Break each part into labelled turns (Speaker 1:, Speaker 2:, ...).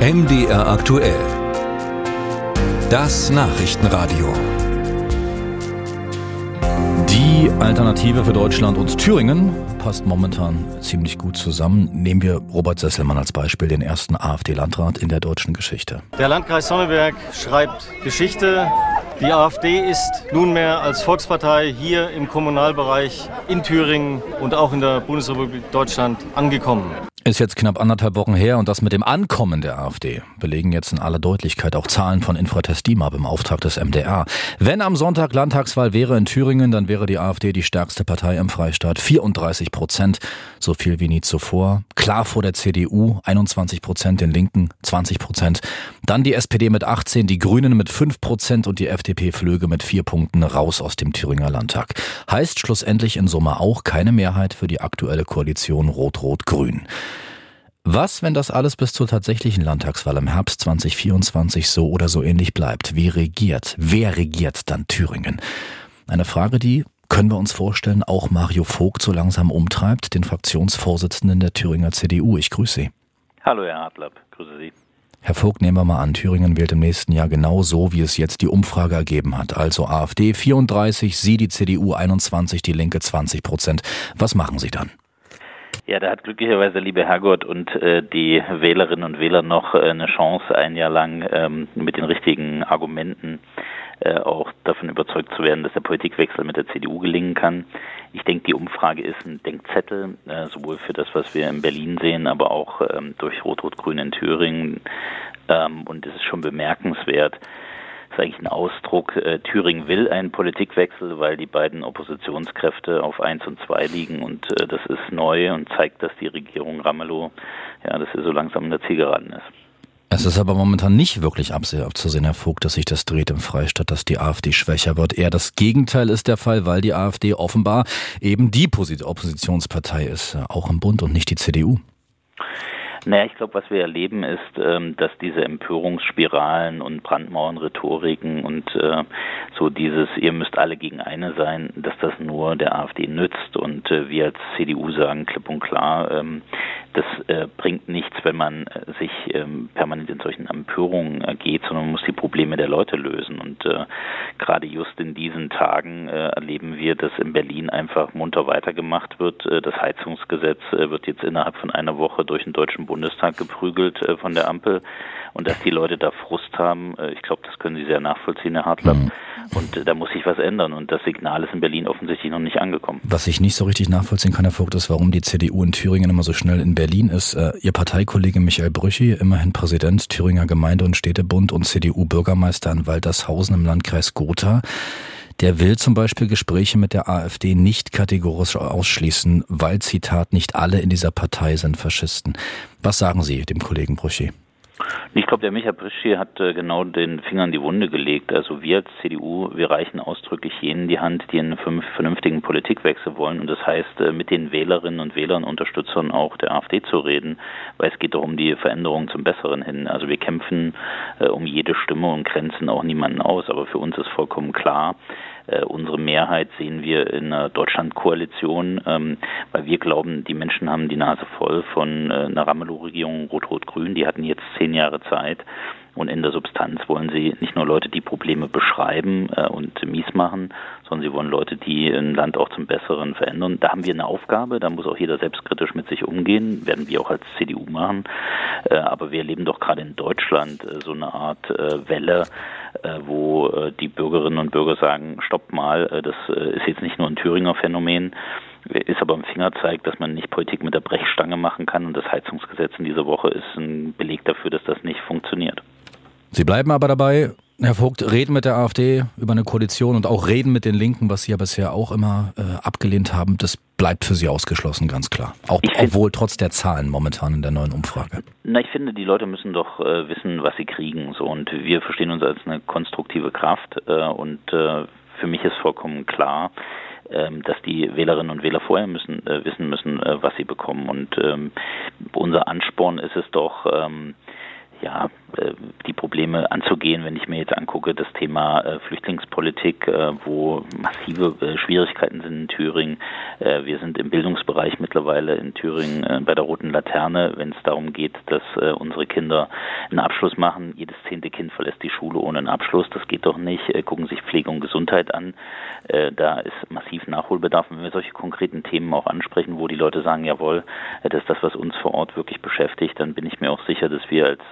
Speaker 1: MDR aktuell. Das Nachrichtenradio.
Speaker 2: Die Alternative für Deutschland und Thüringen passt momentan ziemlich gut zusammen. Nehmen wir Robert Sesselmann als Beispiel, den ersten AfD-Landrat in der deutschen Geschichte.
Speaker 3: Der Landkreis Sonneberg schreibt Geschichte. Die AfD ist nunmehr als Volkspartei hier im Kommunalbereich in Thüringen und auch in der Bundesrepublik Deutschland angekommen.
Speaker 2: Ist jetzt knapp anderthalb Wochen her und das mit dem Ankommen der AfD belegen jetzt in aller Deutlichkeit auch Zahlen von Infratest DIMAP im Auftrag des MDR. Wenn am Sonntag Landtagswahl wäre in Thüringen, dann wäre die AfD die stärkste Partei im Freistaat. 34 Prozent, so viel wie nie zuvor. Klar vor der CDU, 21 Prozent, den Linken 20 Prozent. Dann die SPD mit 18, die Grünen mit 5 Prozent und die FDP flöge mit 4 Punkten raus aus dem Thüringer Landtag. Heißt schlussendlich in Summe auch keine Mehrheit für die aktuelle Koalition Rot-Rot-Grün. Was, wenn das alles bis zur tatsächlichen Landtagswahl im Herbst 2024 so oder so ähnlich bleibt? Wie regiert? Wer regiert dann Thüringen? Eine Frage, die, können wir uns vorstellen, auch Mario Vogt so langsam umtreibt, den Fraktionsvorsitzenden der Thüringer CDU. Ich grüße Sie.
Speaker 4: Hallo, Herr Adler. Grüße Sie.
Speaker 2: Herr Vogt, nehmen wir mal an, Thüringen wählt im nächsten Jahr genau so, wie es jetzt die Umfrage ergeben hat. Also AfD 34, Sie die CDU 21, die Linke 20 Prozent. Was machen Sie dann?
Speaker 4: Ja, da hat glücklicherweise liebe Herrgott und äh, die Wählerinnen und Wähler noch äh, eine Chance, ein Jahr lang ähm, mit den richtigen Argumenten äh, auch davon überzeugt zu werden, dass der Politikwechsel mit der CDU gelingen kann. Ich denke, die Umfrage ist ein Denkzettel, äh, sowohl für das, was wir in Berlin sehen, aber auch ähm, durch Rot-Rot-Grün in Thüringen. Ähm, und es ist schon bemerkenswert, ist eigentlich ein Ausdruck. Äh, Thüringen will einen Politikwechsel, weil die beiden Oppositionskräfte auf 1 und 2 liegen und äh, das ist neu und zeigt, dass die Regierung Ramelow, ja, dass er so langsam in der Ziel geraten ist.
Speaker 2: Es ist aber momentan nicht wirklich abzusehen, Herr Vogt, dass sich das dreht im Freistaat, dass die AfD schwächer wird. Eher das Gegenteil ist der Fall, weil die AfD offenbar eben die Oppositionspartei ist, äh, auch im Bund und nicht die CDU.
Speaker 4: Naja, ich glaube, was wir erleben ist, ähm, dass diese Empörungsspiralen und Brandmauernrhetoriken und äh, so dieses, ihr müsst alle gegen eine sein, dass das nur der AfD nützt. Und äh, wir als CDU sagen klipp und klar, ähm, das äh, bringt nichts, wenn man äh, sich ähm, permanent in solchen Empörungen ergeht, sondern man muss die Probleme der Leute lösen. Und äh, gerade just in diesen Tagen äh, erleben wir, dass in Berlin einfach munter weitergemacht wird. Äh, das Heizungsgesetz äh, wird jetzt innerhalb von einer Woche durch den Deutschen Bundestag geprügelt äh, von der Ampel. Und dass die Leute da Frust haben, äh, ich glaube, das können Sie sehr nachvollziehen, Herr Hartler. Mhm. Und äh, da muss sich was ändern. Und das Signal ist in Berlin offensichtlich noch nicht angekommen.
Speaker 2: Was ich nicht so richtig nachvollziehen kann, Herr Vogt, ist, warum die CDU in Thüringen immer so schnell in Berlin ist. Äh, Ihr Parteikollege Michael Brüchi, immerhin Präsident Thüringer Gemeinde- und Städtebund und CDU-Bürgermeister in Waltershausen im Landkreis Gotha, der will zum Beispiel Gespräche mit der AfD nicht kategorisch ausschließen, weil, Zitat, nicht alle in dieser Partei sind Faschisten. Was sagen Sie dem Kollegen Brüchi?
Speaker 4: Ich glaube, der Michael Brischi hat äh, genau den Finger in die Wunde gelegt. Also wir als CDU, wir reichen ausdrücklich jenen die Hand, die einen vernünftigen Politikwechsel wollen. Und das heißt, äh, mit den Wählerinnen und Wählern, Unterstützern auch der AfD zu reden, weil es geht doch um die Veränderung zum Besseren hin. Also wir kämpfen äh, um jede Stimme und grenzen auch niemanden aus. Aber für uns ist vollkommen klar, äh, unsere Mehrheit sehen wir in einer Deutschlandkoalition, ähm, weil wir glauben, die Menschen haben die Nase voll von äh, einer Ramelow-Regierung Rot-Rot-Grün. Die hatten jetzt zehn Jahre Zeit. Und in der Substanz wollen sie nicht nur Leute, die Probleme beschreiben äh, und mies machen, sondern sie wollen Leute, die ein Land auch zum Besseren verändern. Da haben wir eine Aufgabe, da muss auch jeder selbstkritisch mit sich umgehen, werden wir auch als CDU machen. Äh, aber wir erleben doch gerade in Deutschland äh, so eine Art äh, Welle, äh, wo äh, die Bürgerinnen und Bürger sagen, stopp mal, das ist jetzt nicht nur ein Thüringer Phänomen, ist aber ein Fingerzeig, dass man nicht Politik mit der Brechstange machen kann und das Heizungsgesetz in dieser Woche ist ein Beleg dafür, dass das nicht funktioniert.
Speaker 2: Sie bleiben aber dabei, Herr Vogt, reden mit der AfD über eine Koalition und auch reden mit den Linken, was Sie ja bisher auch immer äh, abgelehnt haben, das bleibt für Sie ausgeschlossen, ganz klar. Auch, obwohl trotz der Zahlen momentan in der neuen Umfrage.
Speaker 4: Na, ich finde, die Leute müssen doch äh, wissen, was sie kriegen. So und wir verstehen uns als eine konstruktive Kraft äh, und äh, für mich ist vollkommen klar, ähm, dass die Wählerinnen und Wähler vorher müssen äh, wissen müssen, äh, was sie bekommen. Und ähm, unser Ansporn ist es doch, ähm, ja, die Probleme anzugehen, wenn ich mir jetzt angucke, das Thema äh, Flüchtlingspolitik, äh, wo massive äh, Schwierigkeiten sind in Thüringen. Äh, wir sind im Bildungsbereich mittlerweile in Thüringen äh, bei der Roten Laterne, wenn es darum geht, dass äh, unsere Kinder einen Abschluss machen. Jedes zehnte Kind verlässt die Schule ohne einen Abschluss. Das geht doch nicht. gucken sich Pflege und Gesundheit an. da ist massiv Nachholbedarf. Wenn wir solche konkreten Themen auch ansprechen, wo die Leute sagen, jawohl, das ist das, was uns vor Ort wirklich beschäftigt, dann bin ich mir auch sicher, dass wir als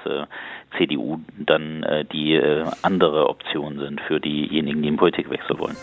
Speaker 4: CDU dann äh, die äh, andere Option sind für diejenigen, die in Politik wechseln wollen.